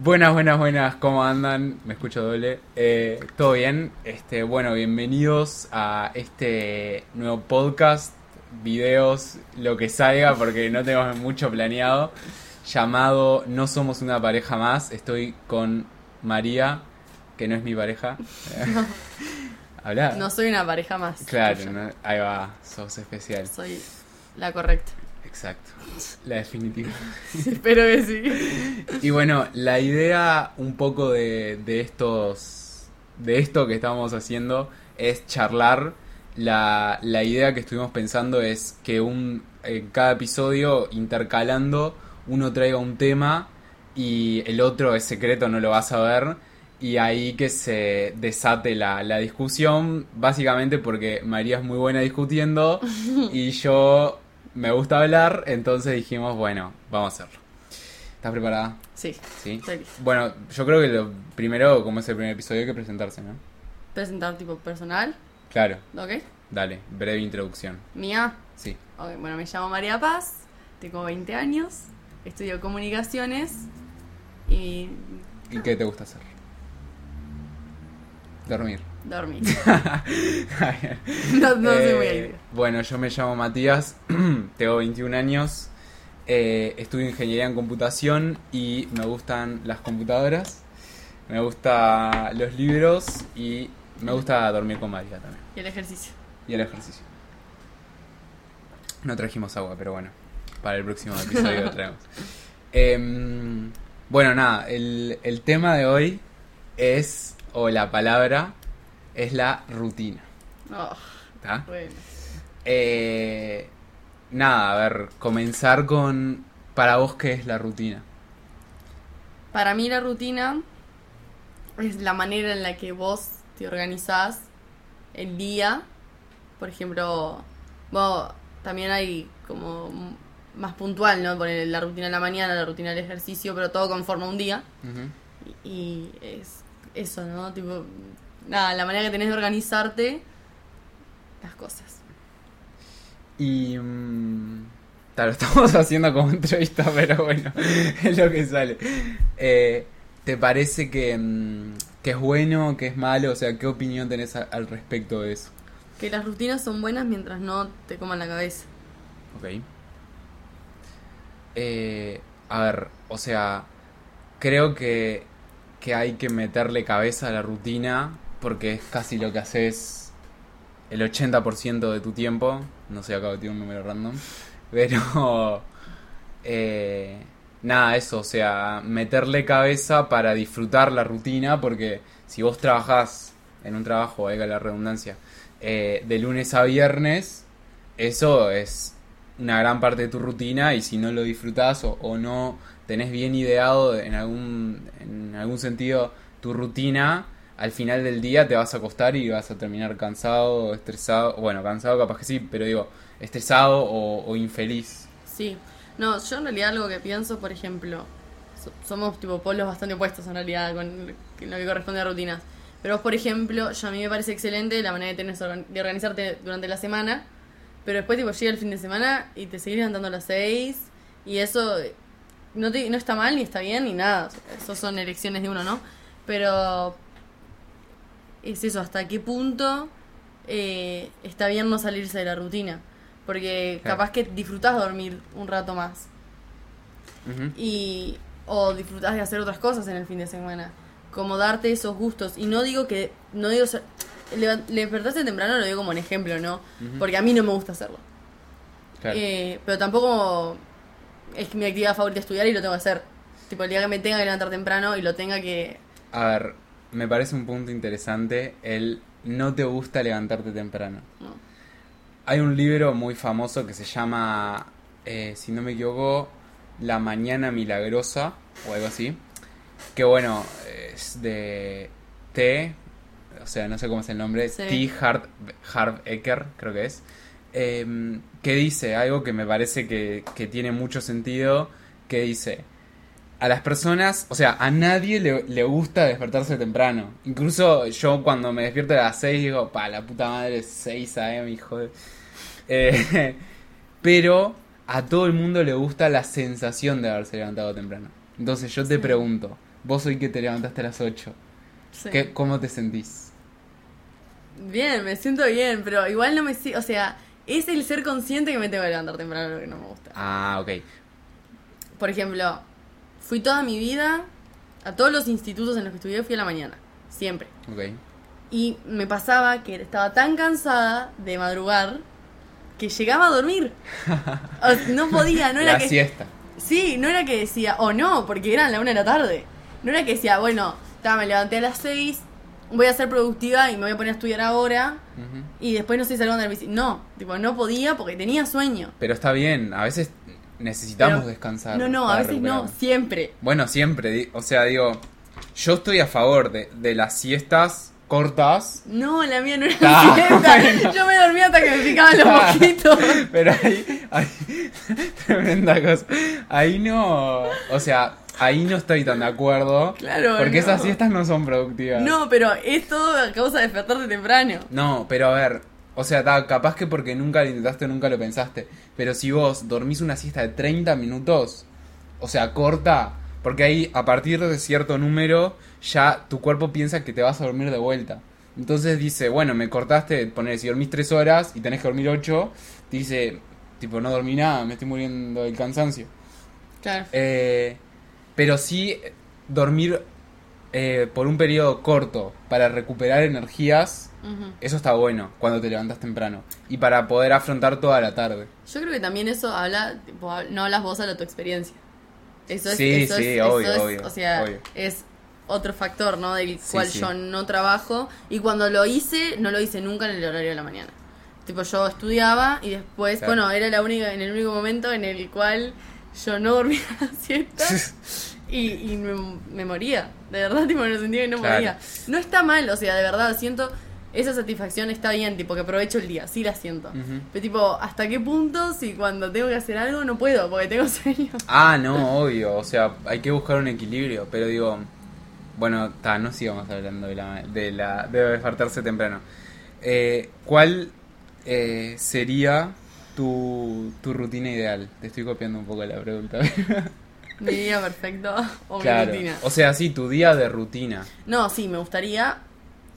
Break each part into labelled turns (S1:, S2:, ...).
S1: Buenas, buenas, buenas, ¿cómo andan? Me escucho doble. Eh, ¿Todo bien? Este, bueno, bienvenidos a este nuevo podcast, videos, lo que salga, porque no tenemos mucho planeado, llamado No somos una pareja más. Estoy con María, que no es mi pareja. ¿Habla?
S2: No soy una pareja más.
S1: Claro, no- ahí va, sos especial.
S2: Soy la correcta.
S1: Exacto, la definitiva.
S2: Espero que sí.
S1: Y bueno, la idea un poco de, de estos. de esto que estamos haciendo es charlar. La, la idea que estuvimos pensando es que un en cada episodio, intercalando, uno traiga un tema y el otro es secreto, no lo vas a ver. Y ahí que se desate la, la discusión, básicamente porque María es muy buena discutiendo y yo me gusta hablar, entonces dijimos, bueno, vamos a hacerlo. ¿Estás preparada?
S2: Sí,
S1: Sí.
S2: estoy lista.
S1: Bueno, yo creo que lo primero, como es el primer episodio, hay que presentarse, ¿no?
S2: Presentar tipo personal,
S1: Claro,
S2: ¿ok?
S1: dale, breve introducción.
S2: Mía.
S1: Sí.
S2: Ok, bueno, me llamo María Paz, tengo 20 años, estudio comunicaciones y
S1: ¿Y qué te gusta hacer? Dormir.
S2: Dormir. no no soy muy
S1: Eh. Bueno, yo me llamo Matías, tengo 21 años, eh, estudio ingeniería en computación y me gustan las computadoras, me gustan los libros y me gusta dormir con María también.
S2: Y el ejercicio.
S1: Y el ejercicio. No trajimos agua, pero bueno, para el próximo episodio lo traemos. Em, bueno, nada, el, el tema de hoy es, o la palabra, es la rutina.
S2: Oh,
S1: ¿Está?
S2: bueno.
S1: Eh, nada, a ver, comenzar con, para vos, ¿qué es la rutina?
S2: Para mí la rutina es la manera en la que vos te organizás el día. Por ejemplo, vos también hay como más puntual, ¿no? Poner la rutina de la mañana, la rutina del ejercicio, pero todo conforma un día. Y, y es eso, ¿no? Tipo, nada, la manera que tenés de organizarte las cosas.
S1: Y... mm, Claro, estamos haciendo como entrevista, pero bueno, es lo que sale. Eh, ¿Te parece que, mm, que es bueno, que es malo? O sea, ¿qué opinión tenés a- al respecto de eso?
S2: Que las rutinas son buenas mientras no te coman la cabeza.
S1: Ok. Eh, a ver, o sea, creo que, que hay que meterle cabeza a la rutina porque es casi lo que haces el 80% de tu tiempo. No sé, acabo de tirar un número random. Pero... eh, nada, eso, o sea, meterle cabeza para disfrutar la rutina porque si vos trabajás en un trabajo, valga la redundancia, eh, de lunes a viernes, eso es una gran parte de tu rutina y si no lo disfrutás o, o no tenés bien ideado en algún, en algún sentido tu rutina, al final del día te vas a acostar y vas a terminar cansado, estresado, bueno, cansado capaz que sí, pero digo, estresado o, infeliz.
S2: Sí, no, yo en realidad algo que pienso, por ejemplo, so- somos tipo polos bastante opuestos en realidad con lo que corresponde a rutinas. Pero vos, por ejemplo, yo a mí me parece excelente la manera de, tenés de organizarte durante la semana, pero después tipo llega el fin de semana y te seguís levantando a las 6 y eso eh, no, te- no está mal ni está bien ni nada, eso son elecciones de uno, ¿no? Pero es eso, hasta qué punto eh, está bien no salirse de la rutina. Porque
S1: Claro.
S2: capaz que disfrutás dormir un rato más. Y, o disfrutás de hacer otras cosas en el fin de semana. Como darte esos gustos. Y no digo que. No digo. Despertarse temprano lo digo como un ejemplo, ¿no? Porque a mí no me gusta hacerlo.
S1: Claro.
S2: Eh, pero tampoco es mi actividad favorita estudiar y lo tengo que hacer. Tipo, el día que me tenga que levantar temprano y lo tenga que.
S1: A ver, me parece un punto interesante el no te gusta levantarte temprano.
S2: ¿no?
S1: Hay un libro muy famoso que se llama, eh, si no me equivoco, La Mañana Milagrosa o algo así. Que bueno, es de T, o sea, no sé cómo es el nombre,
S2: Sí.
S1: T. Hart, Harv Eker, creo que es. em, que dice algo que me parece que, que tiene mucho sentido, que dice, a las personas, o sea, a nadie le, le gusta despertarse temprano. Incluso yo cuando me despierto a las 6 digo, pa, la puta madre, 6 a.m., hijo de... Eh, pero a todo el mundo le gusta la sensación de haberse levantado temprano. Entonces yo te
S2: Sí.
S1: pregunto, vos hoy que te levantaste a las 8,
S2: Sí.
S1: ¿qué, ¿cómo te sentís?
S2: Bien, me siento bien, pero igual no me O sea, es el ser consciente que me tengo que levantar temprano lo que no me gusta.
S1: Ah, ok.
S2: Por ejemplo, fui toda mi vida a todos los institutos en los que estudié, fui a la mañana. Siempre. Y me pasaba que estaba tan cansada de madrugar que llegaba a dormir. O sea, no podía, no era
S1: la
S2: que.
S1: siesta.
S2: Sí, no era que decía, o no, porque eran la una de la tarde. No era que decía, bueno, ta, me levanté a las seis, voy a ser productiva y me voy a poner a estudiar ahora y después no sé salgo del bici. No, tipo, no podía porque tenía sueño.
S1: Pero está bien, a veces necesitamos
S2: Pero-
S1: descansar.
S2: No, no, a veces no, siempre.
S1: Bueno, siempre, o sea, digo, yo estoy a favor de, de las siestas cortas,
S2: No, la mía no era
S1: Ah,
S2: siesta.
S1: bueno.
S2: Yo me dormía hasta que me picaban los mosquitos.
S1: pero ahí, ahí tremenda cosa. Ahí no, o sea, ahí no estoy tan de acuerdo.
S2: Claro,
S1: Porque
S2: no.
S1: esas siestas no son productivas.
S2: No, pero es todo a causa de despertarte temprano.
S1: No, pero a ver, o sea, ta, capaz que porque nunca lo intentaste, nunca lo pensaste. Pero si vos dormís una siesta de 30 minutos, o sea, corta, porque ahí a partir de cierto número ya tu cuerpo piensa que te vas a dormir de vuelta. Entonces dice, bueno, me cortaste, poner si dormís 3 horas y tenés que dormir 8, dice, tipo, no dormí nada, me estoy muriendo del cansancio.
S2: Claro.
S1: Eh, pero sí eh, dormir eh, por un periodo corto para recuperar energías, Eso está bueno cuando te levantas temprano. Y para poder afrontar toda la tarde.
S2: Yo creo que también eso habla, tipo, no hablas vos a la tu experiencia. Eso es,
S1: Sí,
S2: eso
S1: sí,
S2: es,
S1: obvio,
S2: eso es,
S1: obvio,
S2: o sea,
S1: obvio.
S2: es otro factor, ¿no? Del
S1: Sí,
S2: cual
S1: sí.
S2: yo no trabajo y cuando lo hice, no lo hice nunca en el horario de la mañana. Tipo, yo estudiaba y después,
S1: Claro.
S2: bueno, era la única, en el único momento en el cual yo no dormía siesta y, y me, me moría. De verdad, tipo, me sentía que no
S1: Claro.
S2: podía. No está mal, o sea, de verdad, siento esa satisfacción está bien, tipo, que aprovecho el día, sí la siento. Pero tipo, ¿hasta qué punto si cuando tengo que hacer algo no puedo porque tengo sueño?
S1: Ah, no, obvio. O sea, hay que buscar un equilibrio. Pero digo, bueno, ta, no sigamos hablando de la de la de despertarse temprano. Eh, ¿Cuál eh, sería tu, tu rutina ideal? Te estoy copiando un poco la pregunta.
S2: Mi día perfecto o
S1: claro.
S2: mi rutina.
S1: O sea, sí, tu día de rutina.
S2: No, sí, me gustaría.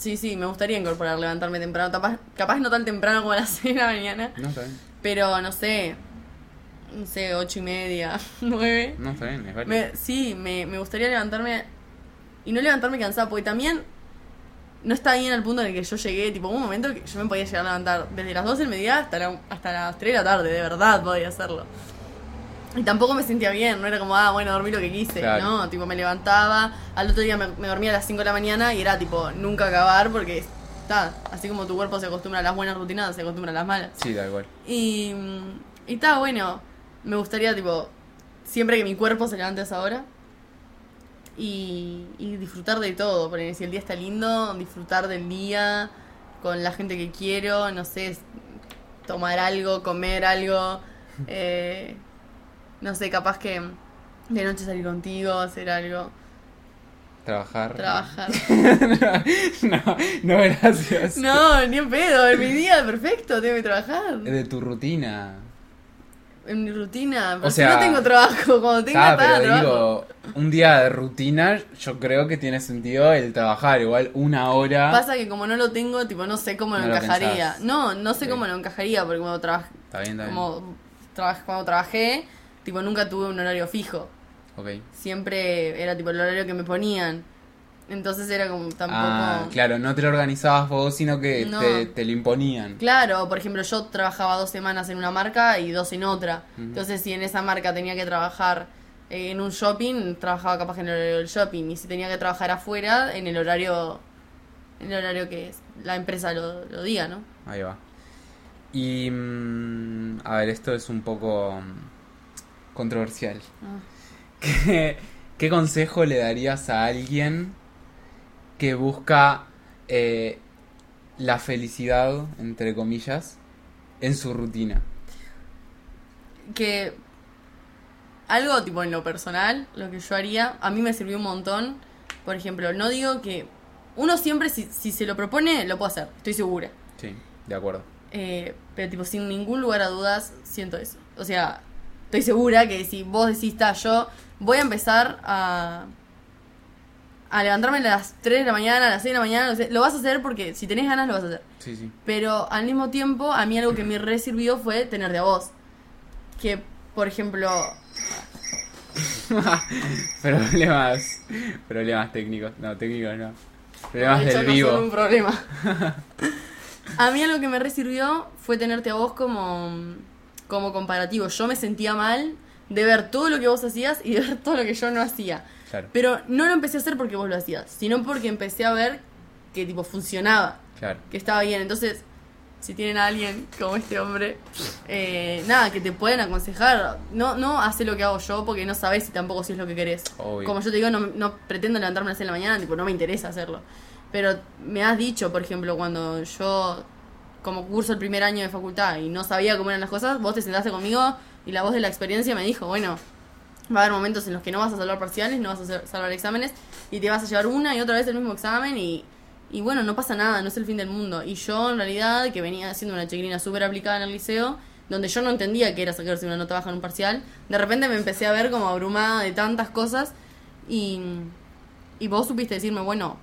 S2: Sí, sí, me gustaría incorporar levantarme temprano. Capaz, capaz no tan temprano como a las 6 de la mañana.
S1: No, está bien.
S2: Pero no sé. No sé, ocho y media, nueve.
S1: No, está bien, es válido.
S2: Me, sí, me, me gustaría levantarme. Y no levantarme cansada, porque también. No está bien al punto en el que yo llegué. Tipo, hubo un momento que yo me podía llegar a levantar desde las 12 del mediodía hasta, la- hasta las 3 de la tarde, de verdad podía hacerlo. Y tampoco me sentía bien, no era como, ah, bueno, dormí lo que quise,
S1: Claro.
S2: ¿no? Tipo, me levantaba, al otro día me, me dormía a las 5 de la mañana y era tipo, nunca acabar porque está, así como tu cuerpo se acostumbra a las buenas rutinas, se acostumbra a las malas.
S1: Sí, da igual.
S2: Y, y está bueno, me gustaría, tipo, siempre que mi cuerpo se levante a esa hora y, y disfrutar de todo, porque si el día está lindo, disfrutar del día con la gente que quiero, no sé, tomar algo, comer algo, eh, no sé, capaz que de noche salir contigo, hacer algo,
S1: Trabajar.
S2: trabajar.
S1: no, no, gracias.
S2: No, ni en pedo, en mi día perfecto, tengo que trabajar.
S1: De tu rutina.
S2: En mi rutina,
S1: O
S2: si
S1: sea-
S2: no tengo trabajo, cuando tenga
S1: Ah, pero
S2: trabajo.
S1: digo, un día de rutina, yo creo que tiene sentido el trabajar. Igual una hora.
S2: Pasa que como no lo tengo, tipo, no sé cómo lo
S1: No lo
S2: encajaría. no, no sé
S1: Sí.
S2: cómo lo encajaría, porque cuando, trabaj-
S1: Está bien, está bien.
S2: como trabaj- cuando trabajé, tipo, nunca tuve un horario fijo.
S1: Ok.
S2: Siempre era tipo el horario que me ponían. Entonces era como tampoco...
S1: Ah, claro, no te lo organizabas vos, sino que
S2: No.
S1: te, te lo imponían.
S2: Claro, por ejemplo, yo trabajaba dos semanas en una marca y dos en otra. Entonces, si en esa marca tenía que trabajar eh, en un shopping, trabajaba capaz en el horario del shopping. Y si tenía que trabajar afuera, en el horario en el horario que la empresa lo, lo diga, ¿no?
S1: Ahí va. Y. mm, a ver, esto es un poco. Controversial.
S2: Ah.
S1: ¿Qué, qué consejo le darías a alguien que busca eh, la felicidad, entre comillas, en su rutina?
S2: que algo tipo en lo personal, lo que yo haría, a mí me sirvió un montón. Por ejemplo, no digo que uno siempre si, si se lo propone lo puede hacer, estoy segura.
S1: Sí, de acuerdo.
S2: Eh, pero tipo sin ningún lugar a dudas siento eso. O sea, estoy segura que si vos decís, "Ta, yo voy a empezar a a levantarme a las 3 de la mañana, a las 6 de la mañana, lo, vas a hacer porque si tenés ganas lo vas a hacer.
S1: Sí, sí.
S2: Pero al mismo tiempo, a mí algo que me re sirvió fue tenerte a vos. Que, por ejemplo,
S1: problemas. Problemas técnicos. No, técnicos no. Problemas
S2: de
S1: del
S2: no
S1: vivo.
S2: son un problema. a mí algo que me re sirvió fue tenerte a vos como, como comparativo. Yo me sentía mal de ver todo lo que vos hacías y de ver todo lo que yo no hacía.
S1: Claro,
S2: Pero no lo empecé a hacer porque vos lo hacías, sino porque empecé a ver que tipo funcionaba,
S1: claro.
S2: que estaba bien. Entonces, si tienen a alguien como este hombre, eh, nada, que te pueden aconsejar, no, no hace lo que hago yo porque no sabes si tampoco si es lo que querés.
S1: Obvio.
S2: Como yo te digo, no, no pretendo levantarme a las 6 de la mañana, tipo, no me interesa hacerlo. Pero me has dicho, por ejemplo, cuando yo como curso el primer año de facultad y no sabía cómo eran las cosas, vos te sentaste conmigo y la voz de la experiencia me dijo, bueno, va a haber momentos en los que no vas a salvar parciales, no vas a salvar exámenes y te vas a llevar una y otra vez el mismo examen y, y bueno, no pasa nada, no es el fin del mundo. Y yo en realidad, que venía haciendo una chiquilina súper aplicada en el liceo, donde yo no entendía que era sacarse una nota baja en un parcial, de repente me empecé a ver como abrumada de tantas cosas y, y vos supiste decirme, bueno,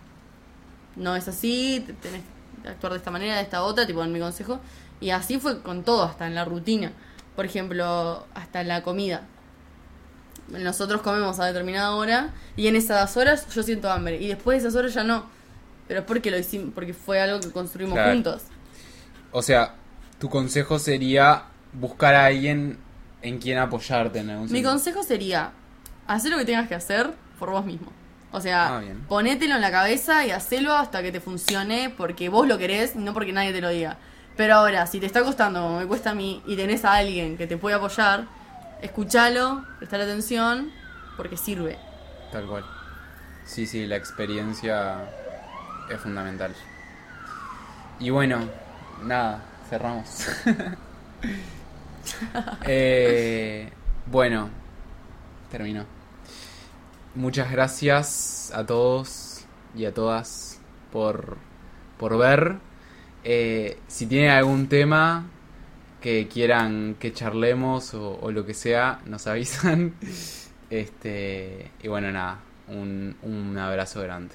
S2: no es así, te- tenés que actuar de esta manera, de esta otra, tipo en mi consejo. Y así fue con todo, hasta en la rutina. Por ejemplo, hasta en la comida. Nosotros comemos a determinada hora y en esas horas yo siento hambre. Y después de esas horas ya no. Pero es porque lo hicimos, porque fue algo que construimos
S1: Claro.
S2: juntos.
S1: O sea, tu consejo sería buscar a alguien en quien apoyarte en algún
S2: Mi consejo sería hacer lo que tengas que hacer por vos mismo. O sea,
S1: Ah,
S2: ponételo en la cabeza y hacelo hasta que te funcione porque vos lo querés y no porque nadie te lo diga. Pero ahora, si te está costando como me cuesta a mí y tenés a alguien que te puede apoyar, escúchalo, prestale atención, porque sirve.
S1: Tal cual. Sí, sí, la experiencia es fundamental. Y bueno, nada, cerramos. Eh, bueno, terminó. Muchas gracias a todos y a todas por, por ver. Eh, si tienen algún tema que quieran que charlemos o, o lo que sea, nos avisan. Este, y bueno, nada, un, un abrazo grande.